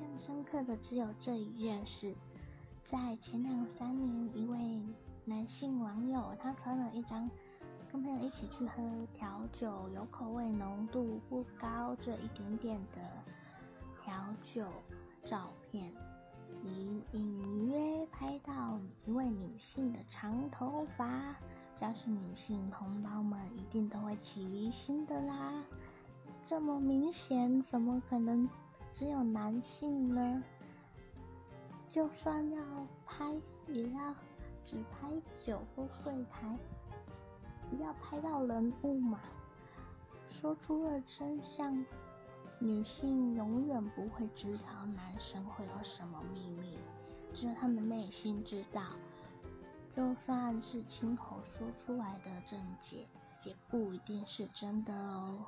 印象深刻的只有这一件事。在前两三年，一位男性网友他传了一张跟朋友一起去喝调酒、有口味浓度不高这一点点的调酒照片，隐隐约拍到一位女性的长头发。只要是女性同胞们，一定都会起疑心的啦。这么明显，怎么可能只有男性呢？就算要拍，也要只拍酒或柜台，不要拍到人物嘛。说出了真相，女性永远不会知道男生会有什么秘密，只有他们内心知道。就算是亲口说出来的正解，也不一定是真的哦。